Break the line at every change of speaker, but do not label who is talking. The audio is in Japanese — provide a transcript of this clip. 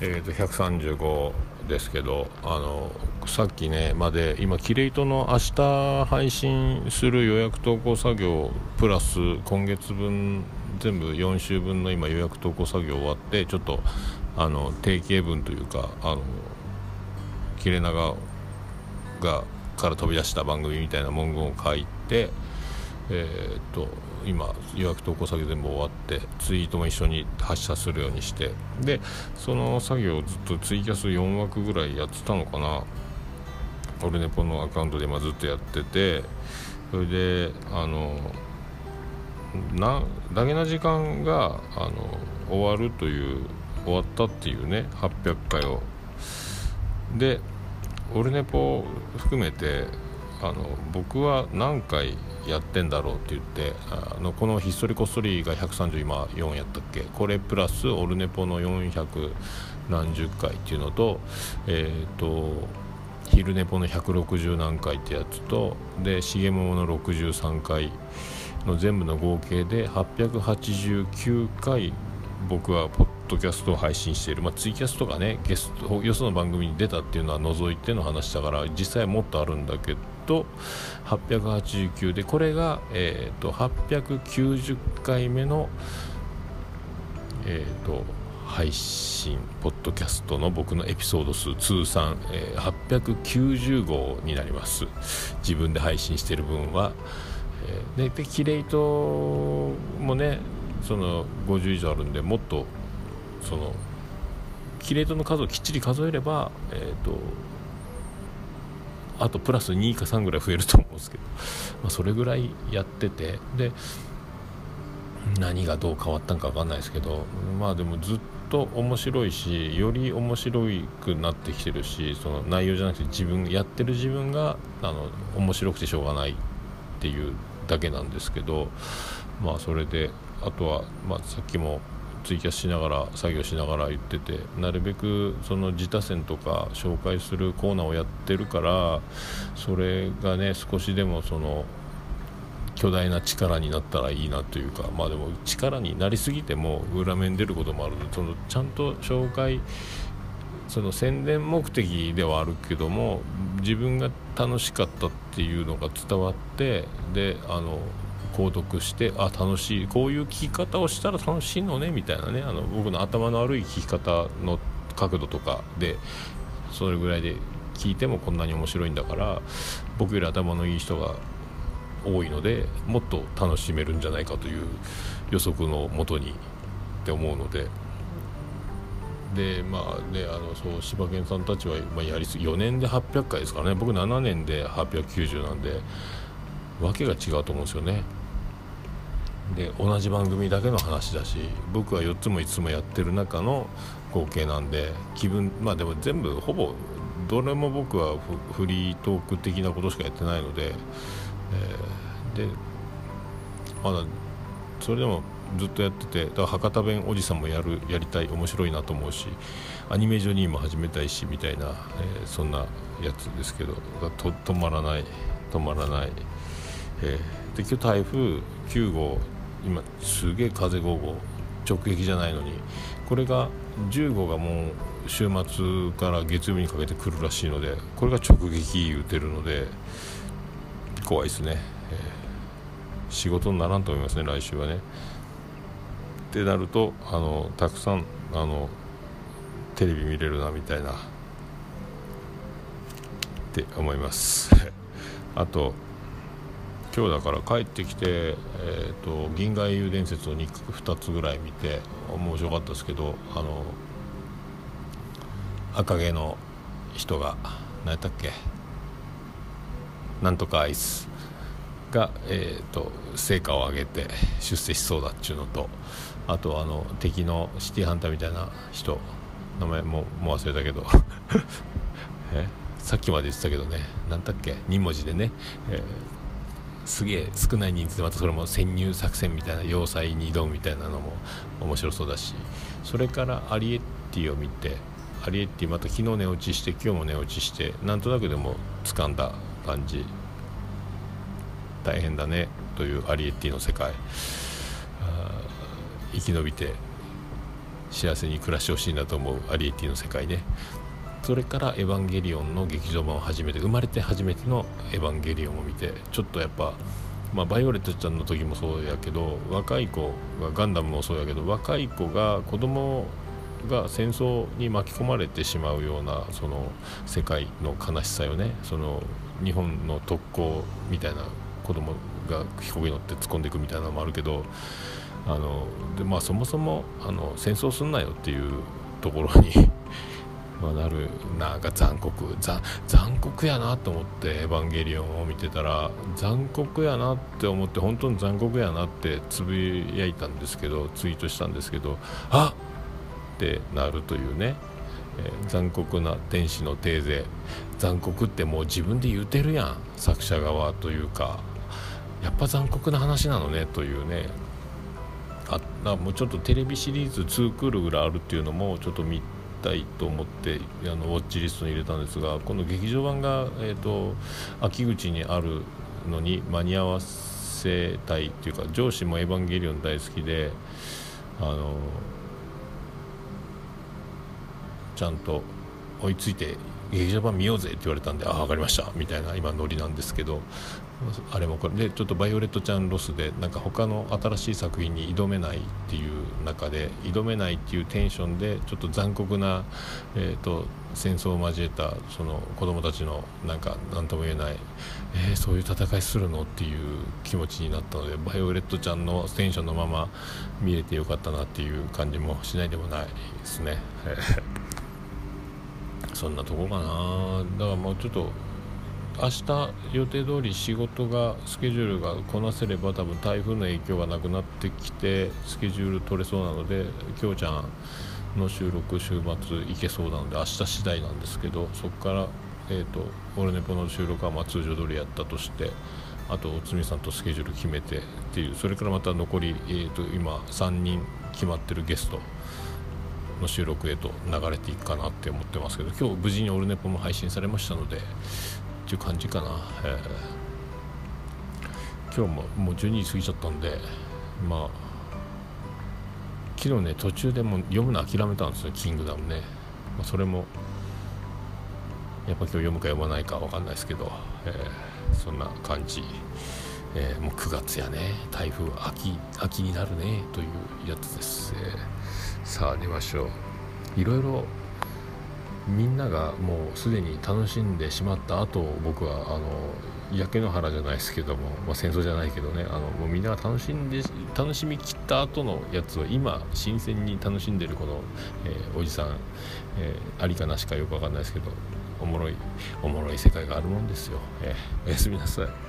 えー、と135ですけどあのさっきねまで今キレイトの明日配信する予約投稿作業プラス今月分全部4週分の今予約投稿作業終わってちょっとあの定型文というかあの切れ長がから飛び出した番組みたいな文言を書いてえー、っと今予約投稿作業全部終わってツイートも一緒に発射するようにしてでその作業をずっとツイキャス4枠ぐらいやってたのかな。オルネポのアカウントで今ずっとやっててそれであのなだけな時間があの終わるという終わったっていうね800回を。でオルネポ含めてあの僕は何回やってんだろうって言ってあのこのひっそりこっそりが130今4やったっけ？これプラスオルネポの400何十回っていうのとえっ、ー、と昼ネポの160何回ってやつとで重桃の63回の全部の合計で889回僕はポッドキャストを配信している、まあ、ツイキャスとかねゲストよその番組に出たっていうのは除いての話だから実際はもっとあるんだけどど889でこれが、えーと、890回目の、えーと、配信ポッドキャストの僕のエピソード数通算、えー、890号になります。自分で配信している分は、えー、ででキレイトもねその50以上あるんでもっとそのキレートの数をきっちり数えれば、えーと、あとプラス2か3ぐらい増えると思うんですけど、まあ、それぐらいやっててで何がどう変わったんか分かんないですけどまあでもずっと面白いしより面白くなってきてるしその内容じゃなくて自分やってる自分があの面白くてしょうがないっていうだけなんですけどまあそれであとは、まあ、さっきもツイキャスしながら作業しながら言っててなるべくその自他戦とか紹介するコーナーをやってるからそれがね少しでもその巨大な力になったらいいなというかまあでも力になりすぎても裏面出ることもあるのでそのちゃんと紹介その宣伝目的ではあるけども自分が楽しかったっていうのが伝わってであの購読してあ楽しいこういう聞き方をしたら楽しいのねみたいなねあの僕の頭の悪い聞き方の角度とかでそれぐらいで聞いてもこんなに面白いんだから僕より頭のいい人が多いのでもっと楽しめるんじゃないかという予測のもとにって思うので。でまあねあのそう柴犬さんたちは、まあ、やりす4年で800回ですからね僕7年で890なんでわけが違うと思うんですよねで同じ番組だけの話だし僕は4つも5つもやってる中の合計なんで気分まあでも全部ほぼどれも僕はフリートーク的なことしかやってないので、えー、でまだそれでもずっとやっててだから博多弁おじさんもやるやりたい面白いなと思うしアニメジョニーも始めたいしみたいな、えー、そんなやつですけどと止まらない止まらない、えー、で今日台風9号今すげえ風5号直撃じゃないのにこれが10号がもう週末から月曜日にかけて来るらしいのでこれが直撃打てるので怖いですね、えー、仕事にならんと思いますね来週はね。ってなるとあのたくさんあのテレビ見れるなみたいな。って思います。あと今日だから帰ってきて、えーと、銀河英雄伝説を 2, 2つぐらい見て面白かったですけどあの赤毛の人が何やったっけ？なんとかアイスが、えーと、成果を上げて出世しそうだっちゅうのとあとあの敵のシティハンターみたいな人名前ももう忘れたけど え？さっきまで言ってたけどね何だっけ？2文字でね、えーすげえ少ない人数でまたそれも潜入作戦みたいな要塞に挑むみたいなのも面白そうだしそれからアリエッティを見てアリエッティまた昨日寝落ちして今日も寝落ちしてなんとなくでも掴んだ感じ。大変だねというアリエッティの世界。生き延びて幸せに暮らしてほしいなと思うアリエッティの世界ね。それから「エヴァンゲリオン」の劇場版を初めて生まれて初めての「エヴァンゲリオン」を見てちょっとやっぱまあ、バイオレットちゃんの時もそうやけど若い子がガンダムもそうやけど若い子が子供が戦争に巻き込まれてしまうようなその世界の悲しさよね。その日本の特攻みたいな子供が飛行機乗って突っ込んでいくみたいなのもあるけどあので、まあ、そもそもあの戦争すんなよっていうところにまなるなんか残酷残酷やなと思って「エヴァンゲリオン」を見てたら残酷やなって思って本当に残酷やなってつぶやいたんですけどツイートしたんですけどあっ！ってなるというね、えー、残酷な天使のテーゼ。残酷ってもう自分で言うてるやん作者側というか。やっぱ残酷な話なのねというね。あもうちょっとテレビシリーズ2クールぐらいあるっていうのもちょっと見てたいと思ってあのウォッチリストに入れたんですがこの劇場版が、えーと、秋口にあるのに間に合わせたいっていうか上司も「エヴァンゲリオン」大好きであのちゃんと追いついて劇場版見ようぜって言われたんでああ分かりましたみたいな今ノリなんですけどあれもこれでちょっとバイオレットちゃんロスでなんか他の新しい作品に挑めないっていう中で挑めないっていうテンションでちょっと残酷な、えーと、戦争を交えたその子供たちのなんか何とも言えない、えー、そういう戦いするのっていう気持ちになったのでバイオレットちゃんのテンションのまま見れてよかったなっていう感じもしないでもないですね。そんなとこかな。だからもうちょっと明日予定通り仕事がスケジュールがこなせれば多分台風の影響がなくなってきてスケジュール取れそうなのできょうちゃんの収録週末行けそうなので明日次第なんですけどそこから、えーと、オルネポの収録はま通常通りやったとしてあとおつみさんとスケジュール決めてっていうそれからまた残り、えーと今3人決まってるゲストの収録へと流れていくかなって思ってますけど今日無事にオルネポも配信されましたのでっていう感じかな、えー、今日ももう12時過ぎちゃったんでまあ昨日ね途中でも読むの諦めたんですよ「キングダムね」まあ、それもやっぱ今日読むか読まないか分かんないですけど、えー、そんな感じ、えー、もう9月やね台風秋秋になるねというやつです、えーさあ寝ましょう。いろいろみんながもうすでに楽しんでしまった後僕はあの焼け野原じゃないですけども、まあ、戦争じゃないけどねあのもうみんなが楽しんで楽しみきった後のやつを今新鮮に楽しんでるこの、えー、おじさん、えー、ありかなしかよくわかんないですけどおもろいおもろい世界があるもんですよ、えー、おやすみなさい。